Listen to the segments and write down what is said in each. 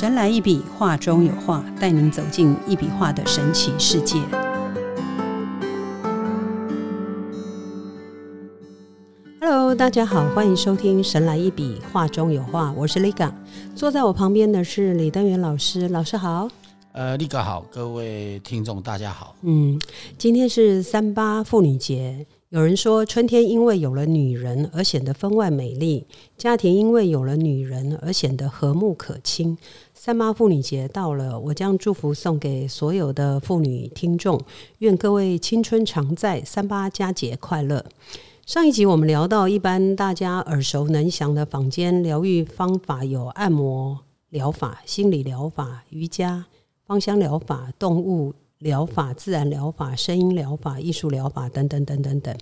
神来一笔，画中有画，带您走进一笔画的神奇世界。Hello，大家好，欢迎收听《神来一笔，画中有画》，我是 Liga，坐在我旁边的是李登元老师，老师好。呃，Liga 好，各位听众大家好。嗯，今天是三八妇女节。有人说，春天因为有了女人而显得分外美丽，家庭因为有了女人而显得和睦可亲。三八妇女节到了，我将祝福送给所有的妇女听众，愿各位青春常在，三八佳节快乐。上一集我们聊到，一般大家耳熟能详的坊间疗愈方法有按摩疗法、心理疗法、瑜伽、芳香疗法、动物。疗法、自然疗法、声音疗法、艺术疗法等等等等等，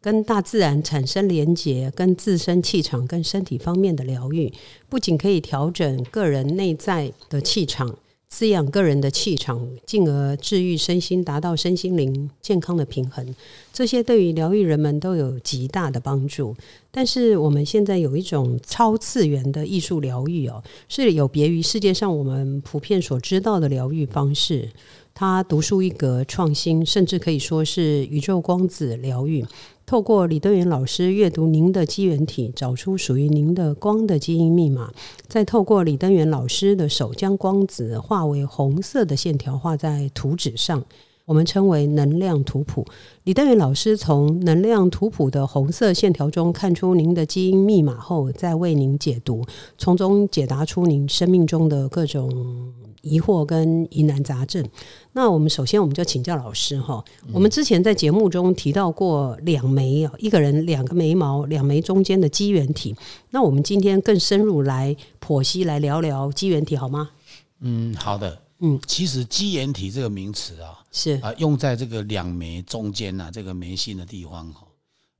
跟大自然产生连结，跟自身气场、跟身体方面的疗愈，不仅可以调整个人内在的气场。滋养个人的气场，进而治愈身心，达到身心灵健康的平衡，这些对于疗愈人们都有极大的帮助。但是我们现在有一种超次元的艺术疗愈哦，是有别于世界上我们普遍所知道的疗愈方式，他独树一格、创新，甚至可以说是宇宙光子疗愈。透过李登元老师阅读您的基缘体，找出属于您的光的基因密码，再透过李登元老师的手将光子化为红色的线条画在图纸上，我们称为能量图谱。李登元老师从能量图谱的红色线条中看出您的基因密码后，再为您解读，从中解答出您生命中的各种。疑惑跟疑难杂症，那我们首先我们就请教老师哈。我们之前在节目中提到过两眉啊，一个人两个眉毛，两眉中间的基缘体。那我们今天更深入来剖析，来聊聊基缘体好吗？嗯，好的。嗯，其实基缘体这个名词啊，是啊，用在这个两眉中间呐，这个眉心的地方哈。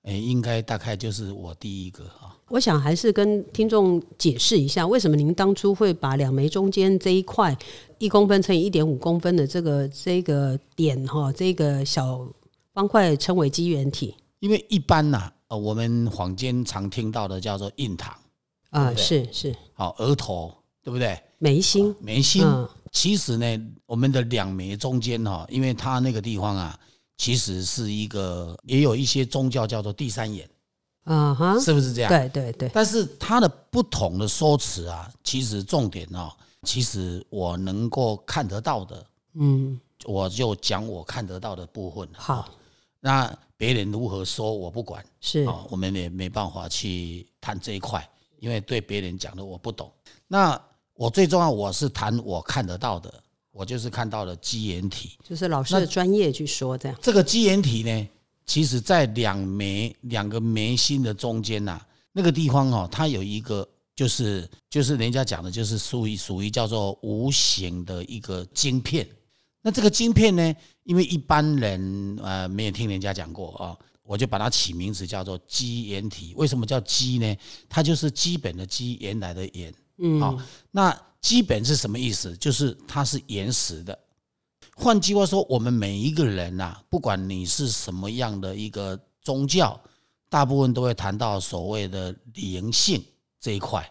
哎，应该大概就是我第一个哈。我想还是跟听众解释一下，为什么您当初会把两眉中间这一块一公分乘以一点五公分的这个这个点哈，这个小方块称为基缘体？因为一般呐，呃，我们坊间常听到的叫做印堂啊，是是，好额头对不对？眉心，眉心。其实呢，我们的两眉中间哈，因为它那个地方啊。其实是一个，也有一些宗教叫做第三眼，啊哈，是不是这样？对对对。但是它的不同的说辞啊，其实重点哦，其实我能够看得到的，嗯，我就讲我看得到的部分。好，那别人如何说我不管，是，我们也没办法去谈这一块，因为对别人讲的我不懂。那我最重要，我是谈我看得到的。我就是看到了基岩体，就是老师的专业去说这样。这个基岩体呢，其实在两眉两个眉心的中间呐，那个地方哦，它有一个就是就是人家讲的，就是属于属于叫做无形的一个晶片。那这个晶片呢，因为一般人呃没有听人家讲过啊，我就把它起名字叫做基岩体。为什么叫基呢？它就是基本的基，原来的岩。嗯，好，那。基本是什么意思？就是它是岩石的。换句话说，我们每一个人呐，不管你是什么样的一个宗教，大部分都会谈到所谓的灵性这一块。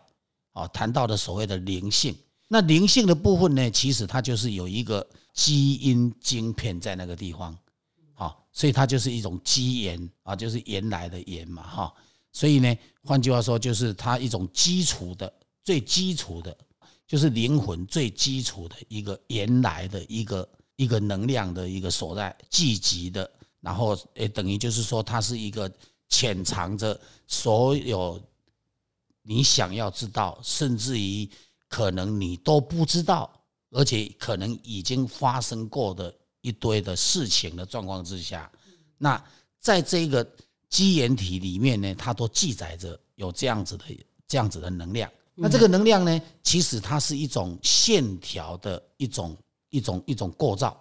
啊，谈到的所谓的灵性，那灵性的部分呢，其实它就是有一个基因晶片在那个地方。好，所以它就是一种基因啊，就是原来的原嘛，哈。所以呢，换句话说，就是它一种基础的、最基础的。就是灵魂最基础的一个原来的一个一个能量的一个所在，聚集的，然后也等于就是说，它是一个潜藏着所有你想要知道，甚至于可能你都不知道，而且可能已经发生过的一堆的事情的状况之下，那在这个基岩体里面呢，它都记载着有这样子的这样子的能量。那这个能量呢？其实它是一种线条的一种一种一种构造。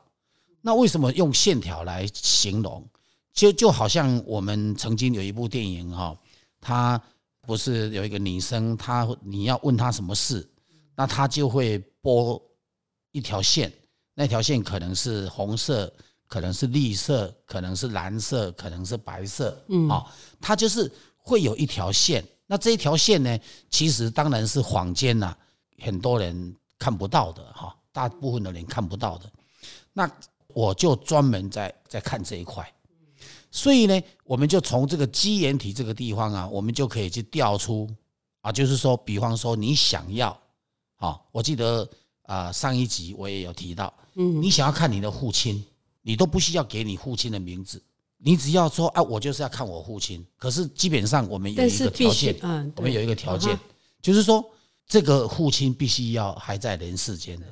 那为什么用线条来形容？就就好像我们曾经有一部电影哈，它不是有一个女生，她你要问她什么事，那她就会拨一条线，那条线可能是红色，可能是绿色，可能是蓝色，可能是白色，嗯，啊，它就是会有一条线。那这一条线呢，其实当然是坊间呐，很多人看不到的哈，大部分的人看不到的。那我就专门在在看这一块，所以呢，我们就从这个基岩体这个地方啊，我们就可以去调出啊，就是说，比方说你想要，啊，我记得啊上一集我也有提到，嗯，你想要看你的父亲，你都不需要给你父亲的名字，你只要说啊，我就是要看我父亲。可是基本上我们有一个条件，嗯，我们有一个条件，就是说这个父亲必须要还在人世间的。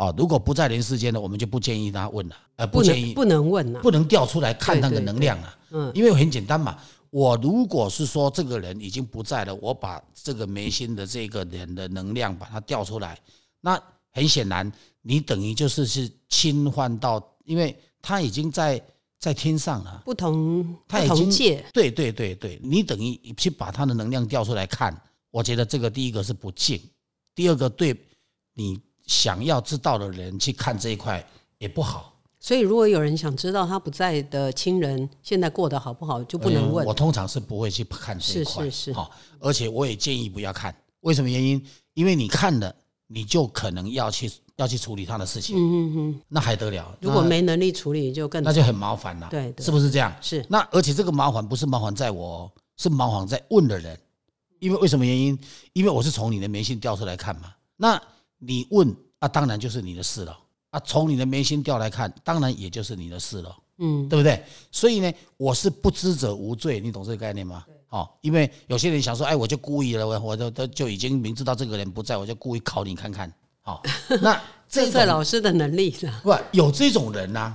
哦，如果不在人世间的，我们就不建议他问了，呃，不建议不能问了不能调出来看那个能量啊，嗯，因为很简单嘛，我如果是说这个人已经不在了，我把这个眉心的这个人的能量把它调出来，那很显然你等于就是是侵犯到，因为他已经在在天上了，不同他已经界，对对对对，你等于去把他的能量调出来看，我觉得这个第一个是不敬，第二个对你。想要知道的人去看这一块也不好，所以如果有人想知道他不在的亲人现在过得好不好，就不能问。我通常是不会去看这一块，是是是。好，而且我也建议不要看。为什么原因？因为你看了，你就可能要去要去处理他的事情。嗯嗯嗯，那还得了？如果没能力处理，就更那就很麻烦了。对，是不是这样？是。那而且这个麻烦不是麻烦在我，是麻烦在问的人。因为为什么原因？因为我是从你的眉信调出来看嘛。那你问？那当然就是你的事了啊！从你的眉心调来看，当然也就是你的事了，嗯，对不对？所以呢，我是不知者无罪，你懂这个概念吗？哦，因为有些人想说，哎，我就故意了，我我都都就已经明知道这个人不在，我就故意考你看看，好，那这是老师的能力是吧？不，有这种人呐，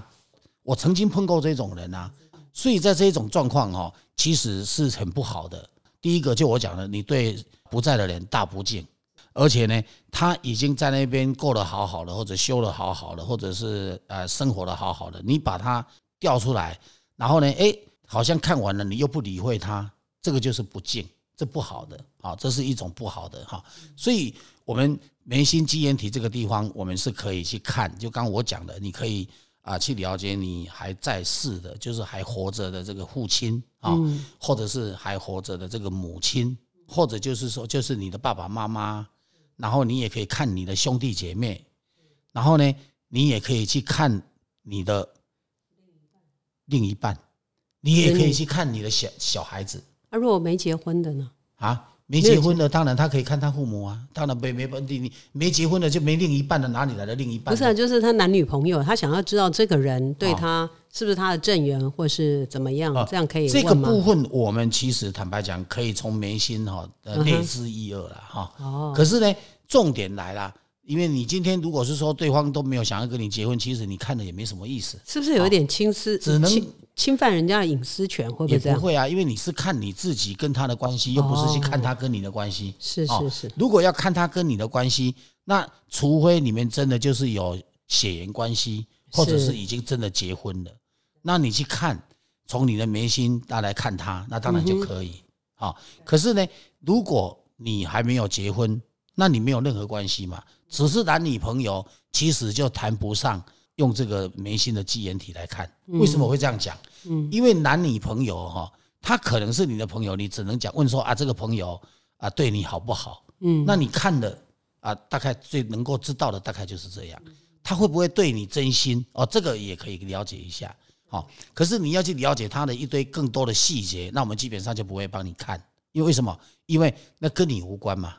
我曾经碰过这种人呐，所以在这种状况哈，其实是很不好的。第一个就我讲的，你对不在的人大不敬。而且呢，他已经在那边过得好好的，或者修得好好的，或者是呃生活的好好的，你把他调出来，然后呢，哎，好像看完了，你又不理会他，这个就是不敬，这不好的啊，这是一种不好的哈。所以，我们眉心肌炎体这个地方，我们是可以去看，就刚我讲的，你可以啊去了解你还在世的，就是还活着的这个父亲啊，或者是还活着的这个母亲，或者就是说，就是你的爸爸妈妈。然后你也可以看你的兄弟姐妹，然后呢，你也可以去看你的另一半，你也可以去看你的小小孩子。啊，如果没结婚的呢？啊？没结婚的，当然他可以看他父母啊。当然没没本地，你没结婚的就没另一半的，哪里来的另一半？不是，啊就是他男女朋友，他想要知道这个人对他是不是他的正缘，或是怎么样，这样可以这个部分，我们其实坦白讲，可以从眉心哈呃略知一二了哈。哦。可是呢，重点来了，因为你今天如果是说对方都没有想要跟你结婚，其实你看的也没什么意思。是不是有一点轻私？只能。侵犯人家的隐私权会不会这样？不会啊，因为你是看你自己跟他的关系，又不是去看他跟你的关系。是是是。如果要看他跟你的关系，那除非你们真的就是有血缘关系，或者是已经真的结婚了，那你去看，从你的眉心那来看他，那当然就可以。好，可是呢，如果你还没有结婚，那你没有任何关系嘛，只是男女朋友，其实就谈不上。用这个眉心的基岩体来看，为什么会这样讲？嗯，因为男女朋友哈，他可能是你的朋友，你只能讲问说啊，这个朋友啊对你好不好？嗯，那你看的啊，大概最能够知道的大概就是这样，他会不会对你真心？哦，这个也可以了解一下。好，可是你要去了解他的一堆更多的细节，那我们基本上就不会帮你看，因为为什么？因为那跟你无关嘛。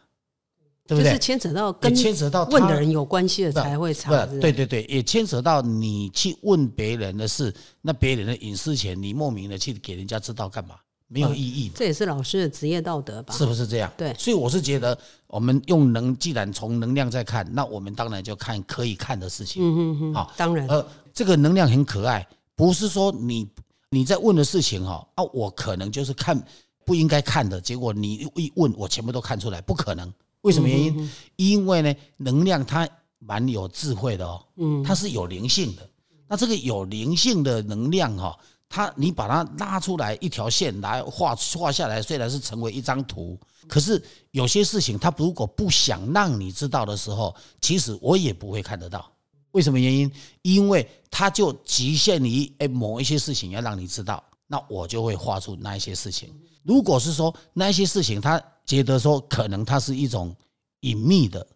对不对？是牵扯到跟牵扯到问的人有关系的才会查。对对对，也牵扯到你去问别人的事，那别人的隐私权，你莫名的去给人家知道干嘛？没有意义。这也是老师的职业道德吧？是不是这样？对。所以我是觉得，我们用能，既然从能量在看，那我们当然就看可以看的事情。嗯嗯嗯。好，当然。呃，这个能量很可爱，不是说你你在问的事情哈啊，我可能就是看不应该看的结果，你一问我全部都看出来，不可能。为什么原因？因为呢，能量它蛮有智慧的哦，嗯，它是有灵性的。那这个有灵性的能量哈，它你把它拉出来一条线来画画下来，虽然是成为一张图，可是有些事情它如果不想让你知道的时候，其实我也不会看得到。为什么原因？因为它就局限于诶某一些事情要让你知道，那我就会画出那一些事情。如果是说那一些事情他。觉得说可能它是一种隐秘的，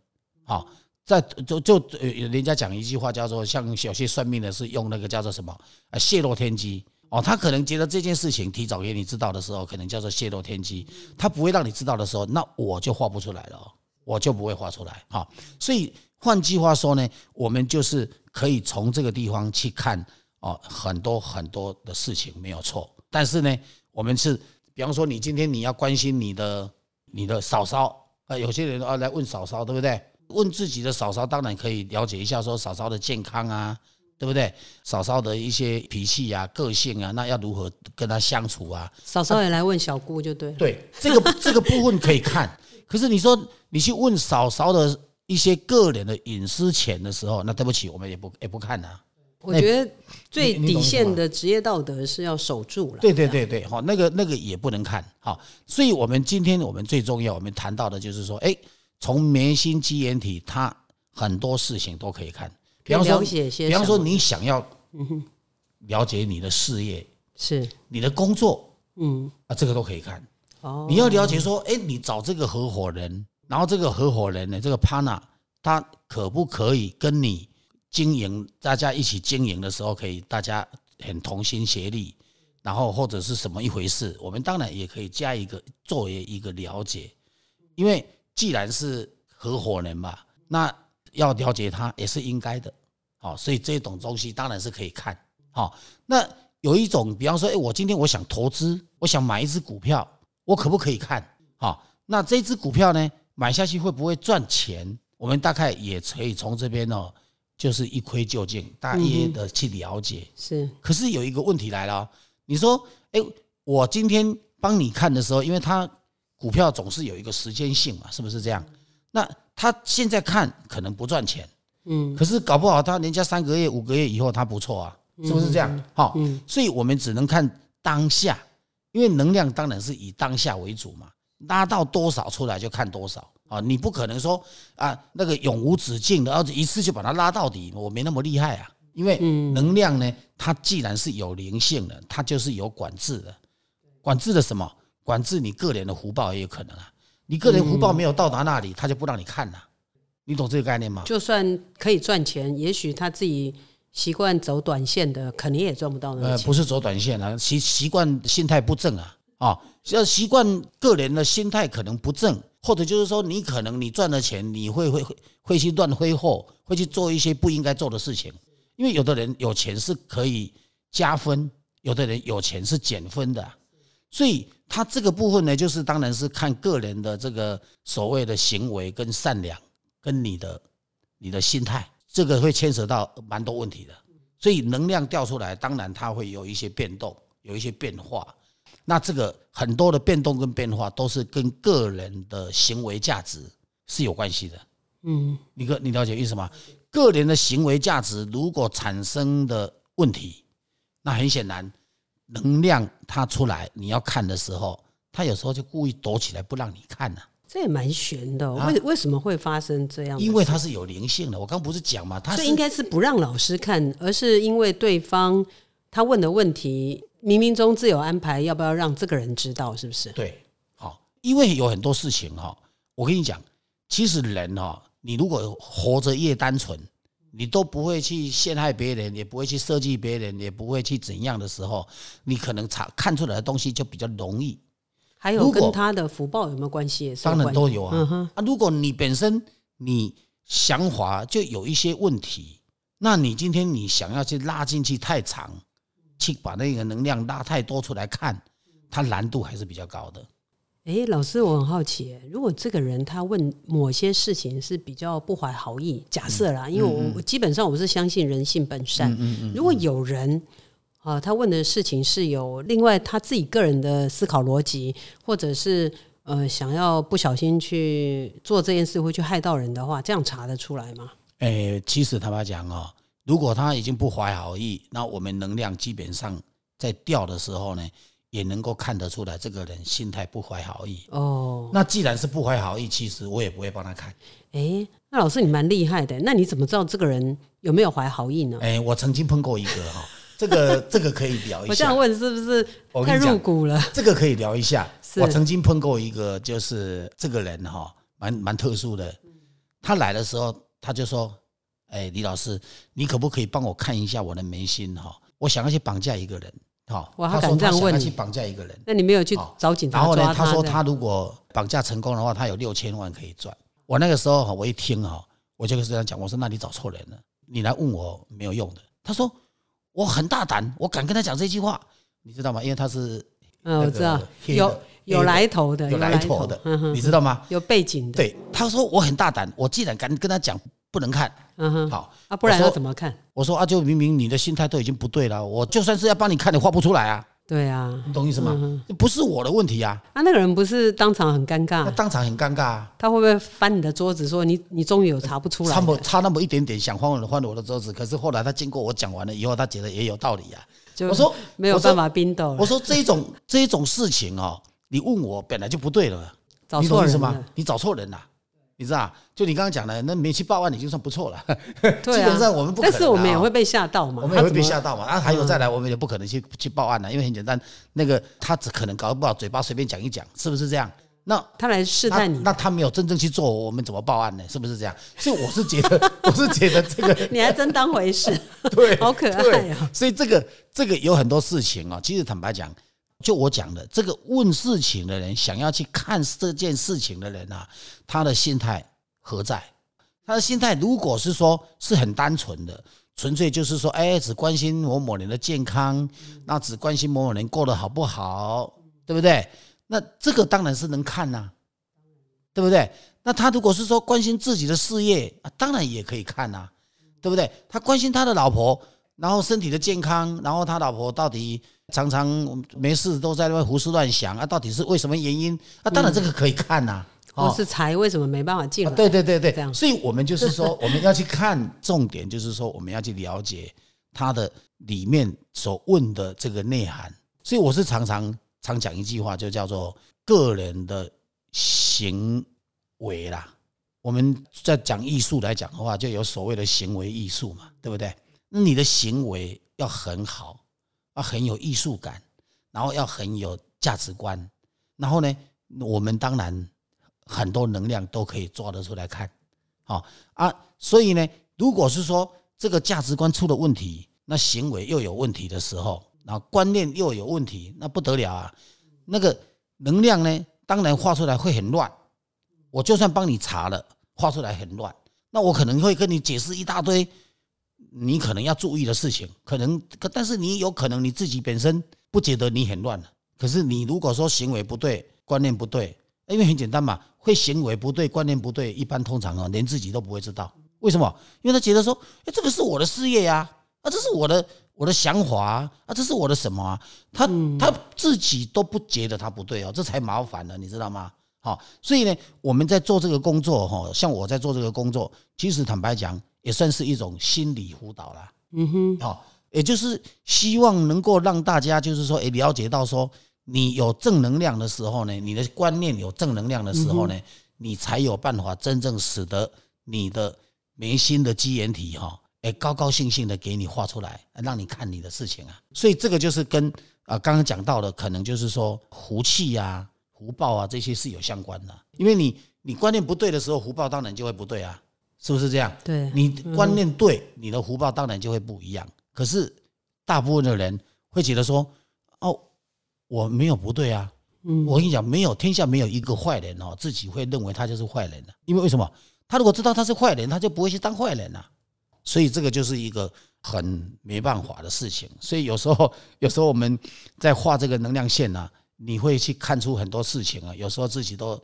好，在就就呃，人家讲一句话叫做，像有些算命的是用那个叫做什么啊，泄露天机哦，他可能觉得这件事情提早给你知道的时候，可能叫做泄露天机，他不会让你知道的时候，那我就画不出来了，我就不会画出来哈。所以换句话说呢，我们就是可以从这个地方去看哦，很多很多的事情没有错，但是呢，我们是比方说你今天你要关心你的你的嫂嫂啊，有些人啊来问嫂嫂，对不对？问自己的嫂嫂，当然可以了解一下，说嫂嫂的健康啊，对不对？嫂嫂的一些脾气啊、个性啊，那要如何跟她相处啊？嫂嫂也来问小姑就对。对，这个这个部分可以看。可是你说你去问嫂嫂的一些个人的隐私权的时候，那对不起，我们也不也不看啊。我觉得最底线的职业道德是要守住了。对对对对，好，那个那个也不能看。好，所以我们今天我们最重要，我们谈到的就是说，哎。从眉心基眼体，它很多事情都可以看。比方说，比方说你想要了解你的事业，是你的工作，嗯啊，这个都可以看。哦，你要了解说，哎，你找这个合伙人，然后这个合伙人呢，这个 partner，他可不可以跟你经营？大家一起经营的时候，可以大家很同心协力，然后或者是什么一回事？我们当然也可以加一个作为一个了解，因为。既然是合伙人嘛，那要了解他也是应该的，好，所以这种东西当然是可以看，好。那有一种，比方说，哎，我今天我想投资，我想买一只股票，我可不可以看？好，那这只股票呢，买下去会不会赚钱？我们大概也可以从这边哦，就是一窥究竟，大约的去了解。是，可是有一个问题来了，你说，哎，我今天帮你看的时候，因为他。股票总是有一个时间性嘛，是不是这样？那他现在看可能不赚钱，嗯，可是搞不好他人家三个月、五个月以后他不错啊，是不是这样？好，所以我们只能看当下，因为能量当然是以当下为主嘛，拉到多少出来就看多少。啊，你不可能说啊那个永无止境的，然后一次就把它拉到底，我没那么厉害啊，因为能量呢，它既然是有灵性的，它就是有管制的，管制的什么？管制你个人的福报也有可能啊，你个人福报没有到达那里，他就不让你看了。你懂这个概念吗？就算可以赚钱，也许他自己习惯走短线的，肯定也赚不到那呃，不是走短线啊，习习惯心态不正啊，啊，要习惯个人的心态可能不正，或者就是说你可能你赚了钱，你会会会会去乱挥霍，会去做一些不应该做的事情。因为有的人有钱是可以加分，有的人有钱是减分的，所以。他这个部分呢，就是当然是看个人的这个所谓的行为跟善良，跟你的你的心态，这个会牵扯到蛮多问题的。所以能量调出来，当然它会有一些变动，有一些变化。那这个很多的变动跟变化，都是跟个人的行为价值是有关系的。嗯，你个你了解意思吗？个人的行为价值如果产生的问题，那很显然。能量它出来，你要看的时候，它有时候就故意躲起来不让你看呢。这也蛮悬的，为为什么会发生这样？因为它是有灵性的。我刚不是讲嘛，它这应该是不让老师看，而是因为对方他问的问题，冥冥中自有安排，要不要让这个人知道？是不是？对，好，因为有很多事情哈，我跟你讲，其实人哈，你如果活着越单纯。你都不会去陷害别人，也不会去设计别人，也不会去怎样的时候，你可能查看出来的东西就比较容易。还有跟他的福报有没有关系？当然都有啊。啊，如果你本身你想法就有一些问题，那你今天你想要去拉进去太长，去把那个能量拉太多出来看，它难度还是比较高的。哎，老师，我很好奇，如果这个人他问某些事情是比较不怀好意，假设啦，因为我我基本上我是相信人性本善。如果有人啊，他问的事情是有另外他自己个人的思考逻辑，或者是呃想要不小心去做这件事会去害到人的话，这样查得出来吗？哎，其实他妈讲哦，如果他已经不怀好意，那我们能量基本上在掉的时候呢？也能够看得出来，这个人心态不怀好意。哦，那既然是不怀好意，其实我也不会帮他看。哎，那老师你蛮厉害的，那你怎么知道这个人有没有怀好意呢？哎，我曾经碰过一个哈，这个 这个可以聊一下。我这样问是不是太入骨了？这个可以聊一下。我曾经碰过一个，就是这个人哈，蛮蛮特殊的。他来的时候，他就说：“哎，李老师，你可不可以帮我看一下我的眉心哈？我想要去绑架一个人。”好，哇他他说敢这样问你他想要去绑架一个人。那你没有去找警察然后呢，他说他如果绑架成功的话，他有六千万可以赚。我那个时候哈，我一听哈，我就跟这样讲，我说那你找错人了，你来问我没有用的。他说我很大胆，我敢跟他讲这句话，你知道吗？因为他是嗯，我知道有有来头的，有来头的你知道吗？有背景的，对，他说我很大胆，我既然敢跟他讲不能看，嗯哼，好，啊，不然要怎么看？我说啊，就明明你的心态都已经不对了，我就算是要帮你看，你画不出来啊，对啊，你懂意思吗？嗯不是我的问题啊，啊，那个人不是当场很尴那尬，当场很尴尬啊。他会不会翻你的桌子说你你终于有查不出来差不？差那么一点点，想翻我的翻我的桌子，可是后来他经过我讲完了以后，他觉得也有道理啊。我说没有办法冰斗了，我说这一种这一种事情哦，你问我本来就不对了，找你懂意思吗错人了，？你找错人了，你知道？就你刚刚讲的，那没去报案已经算不错了。对啊，基本上我们不可能啊但是我们也会被吓到嘛，我们也会被吓到嘛。啊，还有再来，我们也不可能去去报案了，因为很简单，那个他只可能搞不好嘴巴随便讲一讲，是不是这样？那他来试探你，那他没有真正去做，我们怎么报案呢？是不是这样？所以我是觉得，我是觉得这个你还真当回事，对，好可爱！所以这个这个有很多事情啊、其实坦白讲，就我讲的，这个问事情的人，想要去看这件事情的人啊，他的心态何在？他的心态如果是说是很单纯的，纯粹就是说，哎，只关心某某人的健康，那只关心某某人过得好不好，对不对？那这个当然是能看呐、对不对？那他如果是说关心自己的事业啊，当然也可以看呐、对不对？他关心他的老婆，然后身体的健康，然后他老婆到底常常没事都在那边胡思乱想啊，到底是为什么原因？啊，当然这个可以看呐、我是财为什么没办法进啊，来？对对对对，这样所以我们就是说，我们要去看重点，就是说我们要去了解它的里面所问的这个内涵。所以我是常常常讲一句话，就叫做个人的行为啦。我们在讲艺术来讲的话，就有所谓的行为艺术嘛，对不对？那你的行为要很好，要很有艺术感，然后要很有价值观，然后呢，我们当然很多能量都可以抓得出来看，好、啊，所以呢，如果是说这个价值观出了问题，那行为又有问题的时候，然后观念又有问题，那不得了啊！那个能量呢，当然画出来会很乱。我就算帮你查了，画出来很乱，那我可能会跟你解释一大堆你可能要注意的事情，可能，可但是你有可能你自己本身不觉得你很乱可是你如果说行为不对，观念不对，因为很简单嘛，会行为不对，观念不对，一般通常啊，连自己都不会知道。为什么？因为他觉得说，哎，这个是我的事业呀、啊，这是我的我的想法啊，啊，这是我的什么啊？他他自己都不觉得他不对哦，这才麻烦了，你知道吗？好，所以呢，我们在做这个工作哈，像我在做这个工作，其实坦白讲，也算是一种心理辅导啦。嗯哼，好，也就是希望能够让大家就是说，诶，了解到说，你有正能量的时候呢，你的观念有正能量的时候呢，你才有办法真正使得你的眉心的基岩体哈，诶，高高兴兴的给你画出来，让你看你的事情啊。所以这个就是跟啊刚刚讲到的，可能就是说福气呀、福报啊这些是有相关的，因为你你观念不对的时候，福报当然就会不对啊，是不是这样？对，你观念对，你的福报当然就会不一样。可是大部分的人会觉得说，哦，我没有不对啊。嗯我跟你讲，没有天下没有一个坏人哦，自己会认为他就是坏人的。因为为什么？他如果知道他是坏人，他就不会去当坏人了、所以这个就是一个很没办法的事情。所以有时候，有时候我们在画这个能量线呢、你会去看出很多事情啊。有时候自己都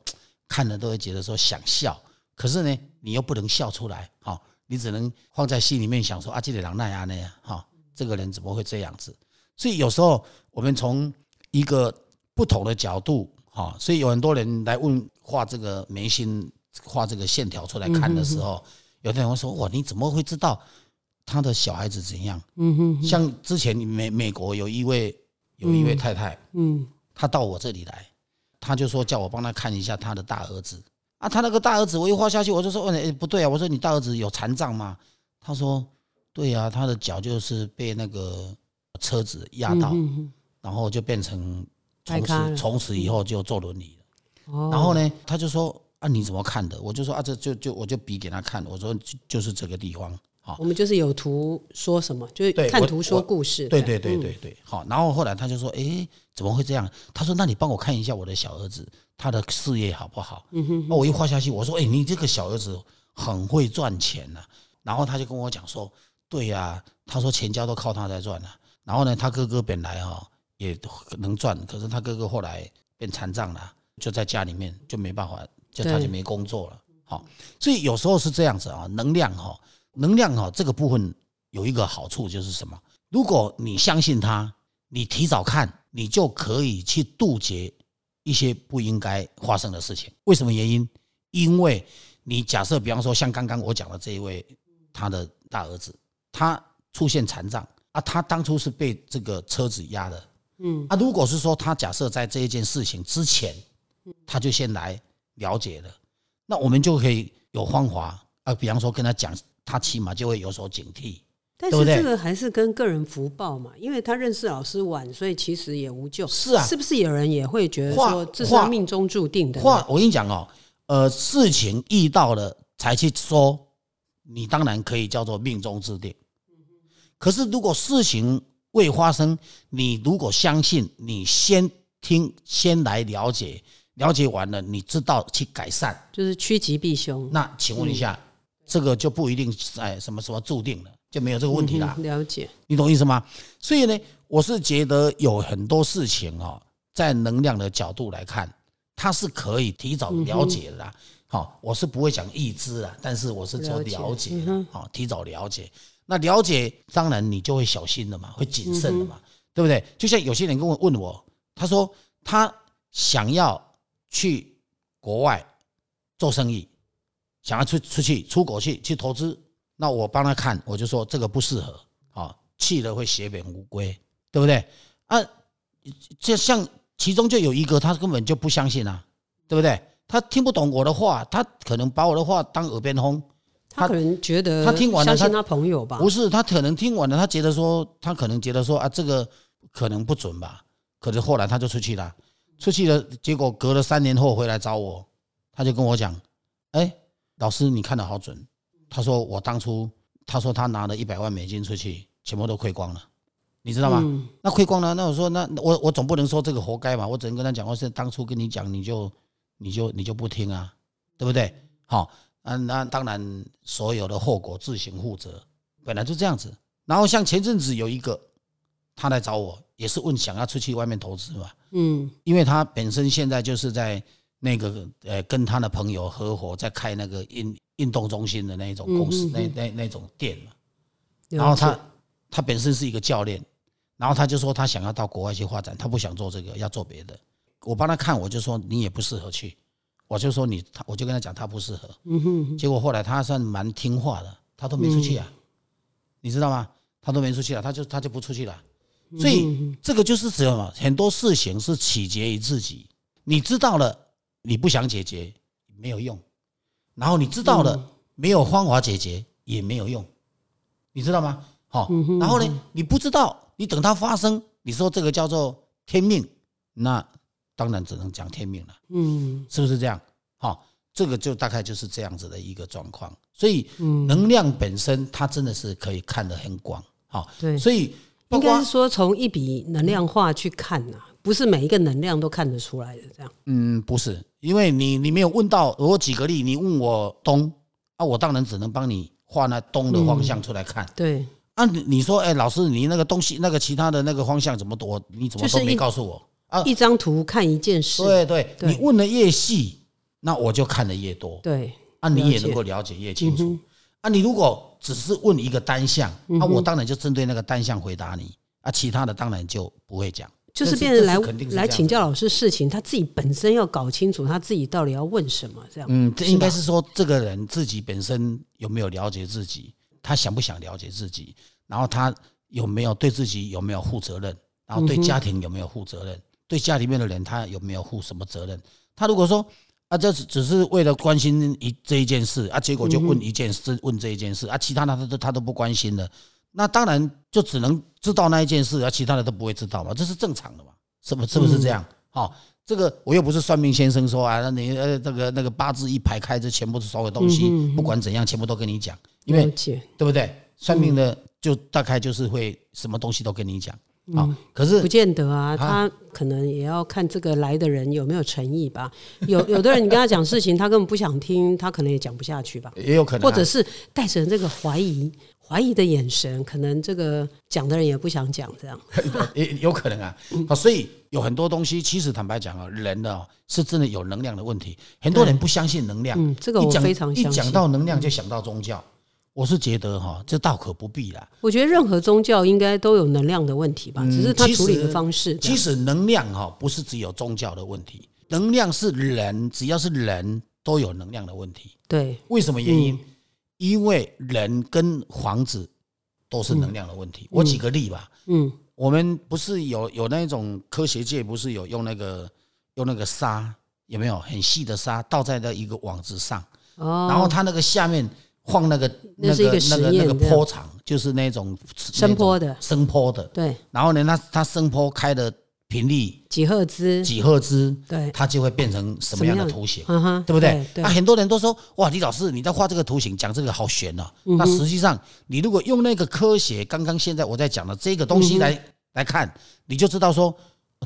看了都会觉得说想笑，可是呢，你又不能笑出来，哈、你只能放在心里面想说啊，这个人那样那样，哈，这个人怎么会这样子？所以有时候我们从一个不同的角度，哈，所以有很多人来问画这个眉心、画这个线条出来看的时候，有的人会说：“哇，你怎么会知道他的小孩子怎样？”嗯哼，像之前美美国有一位有一位太太，嗯她到我这里来，她就说叫我帮她看一下她的大儿子啊，她那个大儿子我一画下去，我就说：“哎，不对啊！”我说：“你大儿子有残障吗？”他说：“对啊，他的脚就是被那个车子压到，嗯然后就变成从此从此以后就坐轮椅了。哦，然后呢，他就说啊，你怎么看的？我就说啊，这就就我就比给他看，我说就就是这个地方。好，我们就是有图说什么，就是看图说故事。对对对对对，好。然后后来他就说，哎，怎么会这样？他说，那你帮我看一下我的小儿子，他的事业好不好？嗯哼。那我一画下去，我说，哎，你这个小儿子很会赚钱呐、然后他就跟我讲说，对呀、他说全家都靠他在赚啊。然后呢，他哥哥本来哈、也能赚，可是他哥哥后来变残障了，就在家里面就没办法，就他就没工作了。好，所以有时候是这样子啊，能量哈、能量哈、这个部分有一个好处就是什么？如果你相信它，你提早看，你就可以去杜绝一些不应该发生的事情。为什么原因？因为你假设，比方说像刚刚我讲的这一位，他的大儿子，他出现残障啊，他当初是被这个车子压的，嗯，啊，如果是说他假设在这一件事情之前，他就先来了解了，那我们就可以有方法啊，比方说跟他讲，他起码就会有所警惕。但是这个还是跟个人福报嘛，因为他认识老师晚，所以其实也无救。是啊是不是有人也会觉得话说这是命中注定的呢？话我跟你讲哦，呃，事情遇到了才去说，你当然可以叫做命中注定。可是如果事情未发生，你如果相信，你先听，先来了解，了解完了，你知道去改善，就是趋吉避凶。那请问一下，这个就不一定哎什么什么注定了，就没有这个问题啦。嗯了解，你懂意思吗？所以呢，我是觉得有很多事情哦，在能量的角度来看，它是可以提早了解的啦。好、我是不会讲预知啊，但是我是说了解好、提早了解。那了解，当然你就会小心了嘛，会谨慎了嘛，对不对？就像有些人跟我问我，他说他想要去国外做生意，想要出出去出国去去投资，那我帮他看，我就说这个不适合，啊，去了会血本无归，对不对？啊，这像其中就有一个他根本就不相信啊，对不对？他听不懂我的话，他可能把我的话当耳边风，他可能觉得他听完了他相信他朋友吧，不是他可能听完了，他觉得说他可能觉得说啊这个可能不准吧，可是后来他就出去了，出去了，结果隔了三年后回来找我，他就跟我讲，哎，老师你看的好准，他说我当初他说他拿了一百万美金出去，全部都亏光了，你知道吗？嗯那亏光了，那我说那我我总不能说这个活该嘛，我只能跟他讲，我是当初跟你讲，你就你就你就不听啊，对不对？好、那，那当然所有的后果自行负责，本来就这样子。然后像前阵子有一个他来找我，也是问想要出去外面投资嘛，嗯因为他本身现在就是在那个呃跟他的朋友合伙在开那个运运动中心的那一种公司，嗯嗯嗯那那那种店嘛。然后他他本身是一个教练，然后他就说他想要到国外去发展，他不想做这个，要做别的。我帮他看，我就说你也不适合去，我就说你，他我就跟他讲他不适合。嗯哼，结果后来他算蛮听话的，他都没出去啊，你知道吗？他都没出去了，他就他就不出去了。所以这个就是什么？很多事情是取决于自己。你知道了，你不想解决没有用；然后你知道了，没有方法解决也没有用，你知道吗？好、然后呢，你不知道，你等它发生，你说这个叫做天命，那当然只能讲天命了。嗯是不是这样？好、这个就大概就是这样子的一个状况。所以嗯，能量本身它真的是可以看得很广，好、对，所以应该是说从一笔能量化去看呐、不是每一个能量都看得出来的，这样。嗯，不是，因为你你没有问到，我举个例，你问我东啊，我当然只能帮你画那东的方向出来看。对，啊，你你说，哎，老师，你那个东西那个其他的那个方向怎么多？你怎么都没告诉我啊？一张图看一件事。对对，对你问的越细，那我就看的越多。对，啊，你也能够了解越清楚。嗯啊，你如果只是问一个单项，啊，我当然就针对那个单项回答你，啊，其他的当然就不会讲。就是这这变成来来请教老师事情，他自己本身要搞清楚他自己到底要问什么，这样。嗯，这应该是说这个人自己本身有没有了解自己，他想不想了解自己，然后他有没有对自己有没有负责任，然后对家庭有没有负责任，对家里面的人他有没有负什么责任？他如果说啊，这只只是为了关心一这一件事啊，结果就问一件事，问这一件事啊，其他的他都他都不关心了，那当然就只能知道那一件事而，其他的都不会知道嘛，这是正常的嘛，是不是不是这样？好、这个我又不是算命先生说啊，那你呃那个那个八字一排开，这全部是所有东西，不管怎样，全部都跟你讲，因为对不对？算命的就大概就是会什么东西都跟你讲啊，可是不见得啊，他可能也要看这个来的人有没有诚意吧。有有的人你跟他讲事情，他根本不想听，他可能也讲不下去吧。也有可能啊、或者是带着这个怀疑、怀疑的眼神，可能这个讲的人也不想讲，这样。也有可能啊，好，所以有很多东西，其实坦白讲啊，人呢、是真的有能量的问题。很多人不相信能量，嗯，这个我非常相信一讲。到能量就想到宗教，我是觉得哈，这大可不必啦。我觉得任何宗教应该都有能量的问题吧，只是他处理的方式。其实能量哈，不是只有宗教的问题，能量是人，只要是人都有能量的问题。对，为什么原嗯因？因为人跟房子都是能量的问题。我举个例吧，嗯，我们不是有有那种科学界不是有用那个用那个沙有没有很细的沙倒在那一个网子上，哦，然后它那个下面放那个那是一个那个那个坡场，就是那种声波的。声波的，对，然后呢，它它声波开的频率几赫兹，几赫兹，对，它就会变成什么样的图形？对不对？对啊，，很多人都说哇，李老师你在画这个图形，讲这个好玄哦。嗯那实际上，你如果用那个科学，刚刚现在我在讲的这个东西嗯来、来看，你就知道说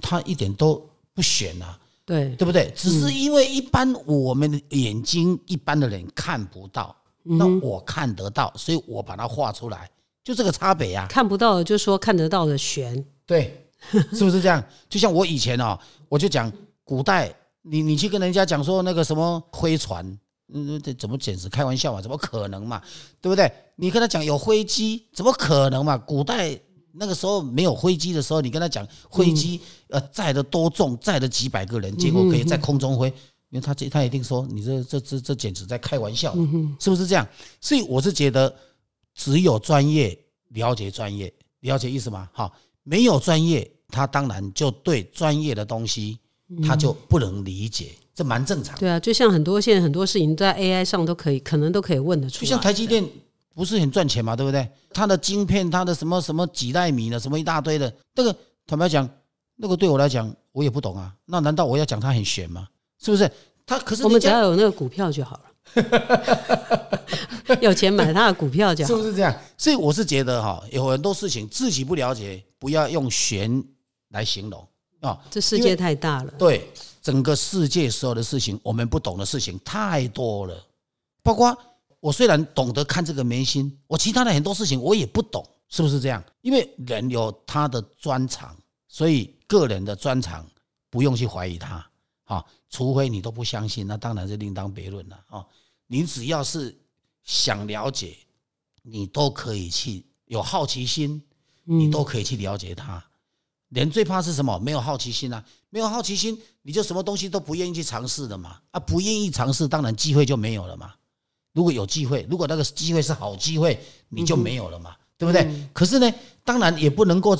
它一点都不玄啊，对，对不对？只是因为一般我们的眼睛一般的人看不到，嗯那我看得到，所以我把它画出来，就这个差别啊。看不到的就说看得到的玄，对，是不是这样？就像我以前哦，我就讲古代，你你去跟人家讲说那个什么飞船，嗯，这怎么简直开玩笑嘛？怎么可能嘛？对不对？你跟他讲有飞机，怎么可能嘛？古代那个时候没有飞机的时候，你跟他讲飞机，呃，载的多重，载了几百个人，结果可以在空中飞。因为他这他一定说你这这这这简直在开玩笑，是不是这样？所以我是觉得只有专业了解专业，了解意思吗？好，没有专业，他当然就对专业的东西他就不能理解，这蛮正常的。对啊，就像很多现在很多事情在 AI 上都可以，可能都可以问得出来。就像台积电不是很赚钱嘛，对不对？它的晶片，它的什么什么几纳米的，什么一大堆的，那个坦白讲，那个对我来讲我也不懂啊。那难道我要讲它很玄吗？是不是？他可是我们只要有那个股票就好了，有钱买他的股票就好。是不是这样？所以我是觉得哈，有很多事情自己不了解，不要用玄来形容啊。这世界太大了，对整个世界所有的事情，我们不懂的事情太多了。包括我虽然懂得看这个明星，我其他的很多事情我也不懂，是不是这样？因为人有他的专长，所以个人的专长不用去怀疑他啊，除非你都不相信，那当然是另当别论了啊。你只要是想了解，你都可以去有好奇心，你都可以去了解它。人最怕是什么？没有好奇心啊！没有好奇心，你就什么东西都不愿意去尝试的嘛。啊，不愿意尝试，当然机会就没有了嘛。如果有机会，如果那个机会是好机会，你就没有了嘛，对不对？可是呢，当然也不能够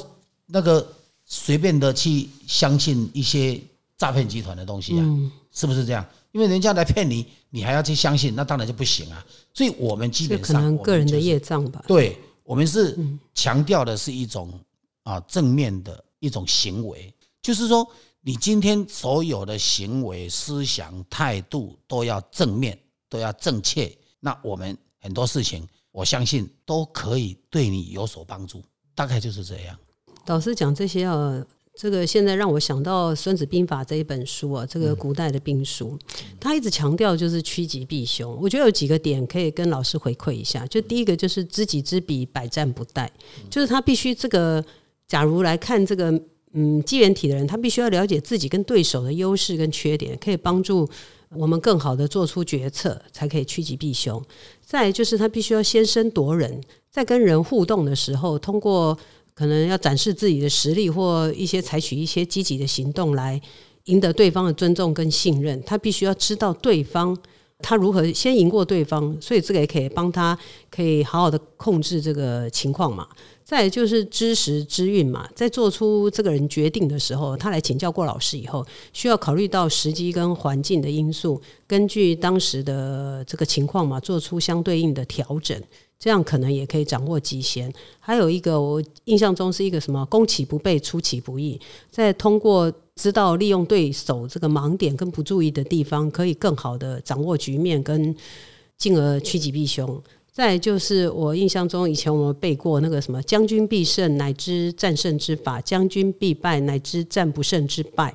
那个随便的去相信一些诈骗集团的东西啊，是不是这样？因为人家来骗你，你还要去相信，那当然就不行啊。所以我们基本上能个人的业障吧。对我们是强调的是一种啊正面的一种行为，就是说你今天所有的行为、思想、态度都要正面，都要正确。那我们很多事情，我相信都可以对你有所帮助，大概就是这样。导师讲这些啊，这个现在让我想到《孙子兵法》这一本书啊，这个古代的兵书，他一直强调就是趋吉避凶。我觉得有几个点可以跟老师回馈一下。就第一个就是知己知彼，百战不殆，就是他必须这个，假如来看这个嗯机缘体的人，他必须要了解自己跟对手的优势跟缺点，可以帮助。我们更好的做出决策，才可以趋吉避凶。再就是他必须要先声夺人，在跟人互动的时候，通过可能要展示自己的实力，或一些采取一些积极的行动来赢得对方的尊重跟信任。他必须要知道对方他如何先赢过对方，所以这个也可以帮他可以好好的控制这个情况嘛。再就是知时知运嘛，在做出这个人决定的时候，他来请教过老师以后，需要考虑到时机跟环境的因素，根据当时的这个情况嘛，做出相对应的调整。这样可能也可以掌握极限。还有一个，我印象中是一个什么“攻其不备，出其不意”。在通过知道利用对手这个盲点跟不注意的地方，可以更好的掌握局面，跟进而趋吉避凶。再就是我印象中，以前我们背过那个什么“将军必胜，乃知战胜之法；将军必败，乃知战不胜之败”。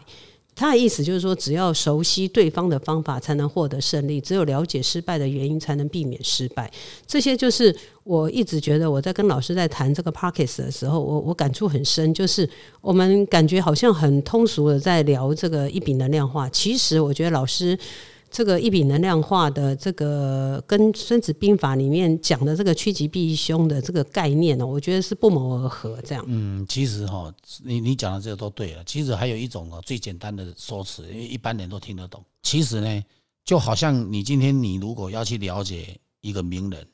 他的意思就是说，只要熟悉对方的方法，才能获得胜利；只有了解失败的原因，才能避免失败。这些就是我一直觉得我在跟老师在谈这个 Parkes 的时候，我我感触很深，就是我们感觉好像很通俗的在聊这个一笔能量化，其实我觉得老师。这个一笔能量化的这个跟《孙子兵法》里面讲的这个趋吉避凶的这个概念呢，我觉得是不谋而合。这样，嗯，其实哈，你你讲的这个都对了。其实还有一种哦，最简单的说辞，因为一般人都听得懂。其实呢，就好像你今天你如果要去了解一个名人，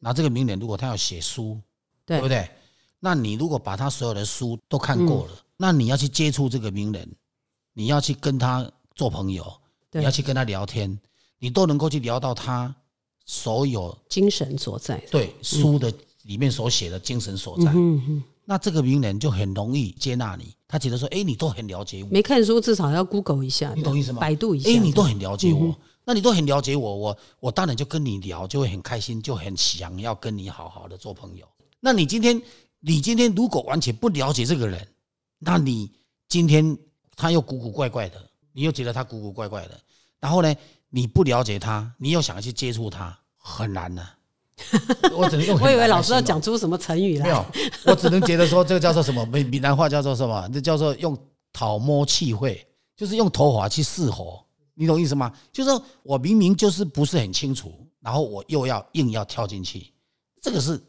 那这个名人如果他要写书，对不对？那你如果把他所有的书都看过了，那你要去接触这个名人，你要去跟他做朋友。你要去跟他聊天，你都能够去聊到他所有精神所在。对书的里面所写的精神所在，那这个名人就很容易接纳你。他觉得说：“哎，你都很了解我。”没看书至少要 Google 一下，你懂意思吗？百度一下。哎，你都很了解我，那你都很了解我，我我当然就跟你聊，就会很开心，就很想要跟你好好的做朋友。那你今天，你今天如果完全不了解这个人，那你今天他又古古怪怪的。你又觉得他古古怪怪的，然后呢，你不了解他，你又想要去接触他，很难呢。我只能用。我以为老师要讲出什么成语来。没有，我只能觉得说这个叫做什么？闽 闽南话叫做什么？这叫做用讨摸气会，就是用头发去试火。你懂意思吗？就是我明明就是不是很清楚，然后我又要硬要跳进去，这个是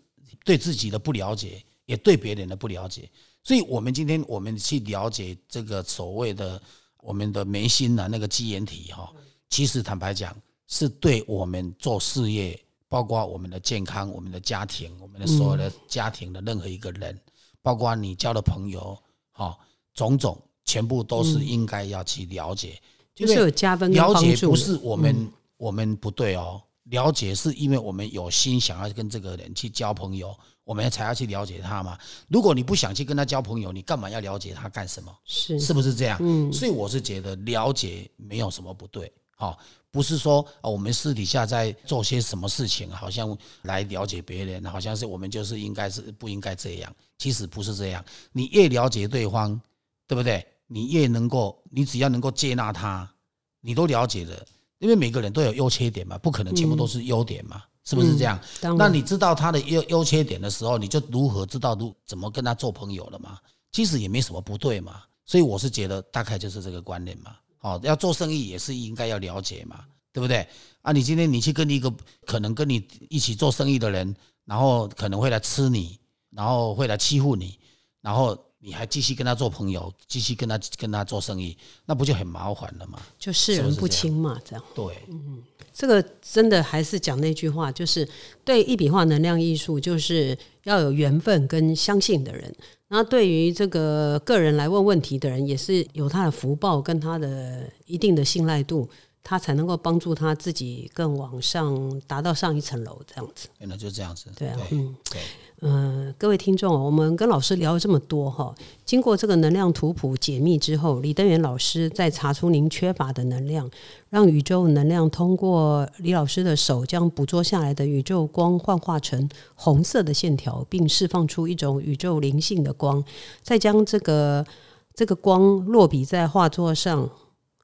对自己的不了解，也对别人的不了解。所以，我们今天我们去了解这个所谓的。我们的眉心的那个基岩体哈，其实坦白讲，是对我们做事业，包括我们的健康、我们的家庭、我们的所有的家庭的任何一个人，包括你交的朋友，哈，种种全部都是应该要去了解，就是有加分了解不是我们我们不对哦，了解是因为我们有心想要跟这个人去交朋友。我们才要去了解他嘛。如果你不想去跟他交朋友，你干嘛要了解他干什么？是是不是这样？嗯，所以我是觉得了解没有什么不对。好，不是说啊，我们私底下在做些什么事情，好像来了解别人，好像是我们就是应该是不应该这样。其实不是这样。你越了解对方，对不对？你越能够，你只要能够接纳他，你都了解了。因为每个人都有优缺点嘛，不可能全部都是优点嘛。是不是这样？那你知道他的优优缺点的时候，你就如何知道如怎么跟他做朋友了嘛？其实也没什么不对嘛。所以我是觉得大概就是这个观念嘛。哦，要做生意也是应该要了解嘛，对不对？啊，你今天你去跟一个可能跟你一起做生意的人，然后可能会来吃你，然后会来欺负你，然后你还继续跟他做朋友，继续跟他跟他做生意，那不就很麻烦了吗？就世人不清嘛，这样。对，嗯。这个真的还是讲那句话，就是对一笔画能量艺术，就是要有缘分跟相信的人。那对于这个个人来问问题的人，也是有他的福报跟他的一定的信赖度，他才能够帮助他自己更往上达到上一层楼这样子。那就这样子。对啊，嗯，对。嗯，各位听众，我们跟老师聊了这么多哈，经过这个能量图谱解密之后，李登元老师在查出您缺乏的能量，让宇宙能量通过李老师的手，将捕捉下来的宇宙光幻化成红色的线条，并释放出一种宇宙灵性的光，再将这个这个光落笔在画作上，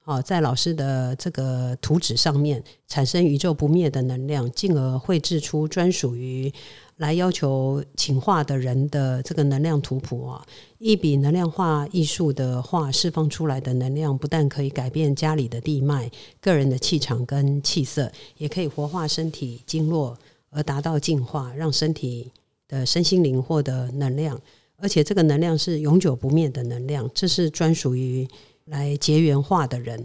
啊，在老师的这个图纸上面，产生宇宙不灭的能量，进而绘制出专属于。来要求请画的人的这个能量图谱啊，一笔能量画艺术的画释放出来的能量，不但可以改变家里的地脉、个人的气场跟气色，也可以活化身体经络，而达到净化，让身体的身心灵获得能量，而且这个能量是永久不灭的能量，这是专属于来结缘画的人。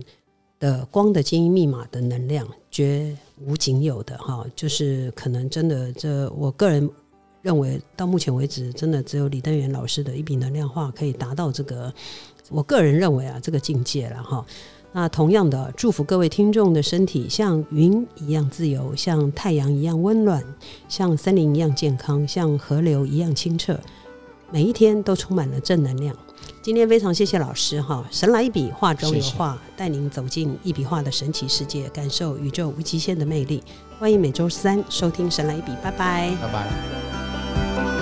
的光的基因密码的能量绝无仅有的哈，就是可能真的这我个人认为到目前为止，真的只有李登元老师的一笔能量化可以达到这个，我个人认为啊这个境界了哈。那同样的，祝福各位听众的身体像云一样自由，像太阳一样温暖，像森林一样健康，像河流一样清澈，每一天都充满了正能量。今天非常谢谢老师哈，神来一笔，画中有画，带您走进一笔画的神奇世界，感受宇宙无极限的魅力。欢迎每周三收听《神来一笔》，拜拜。拜拜。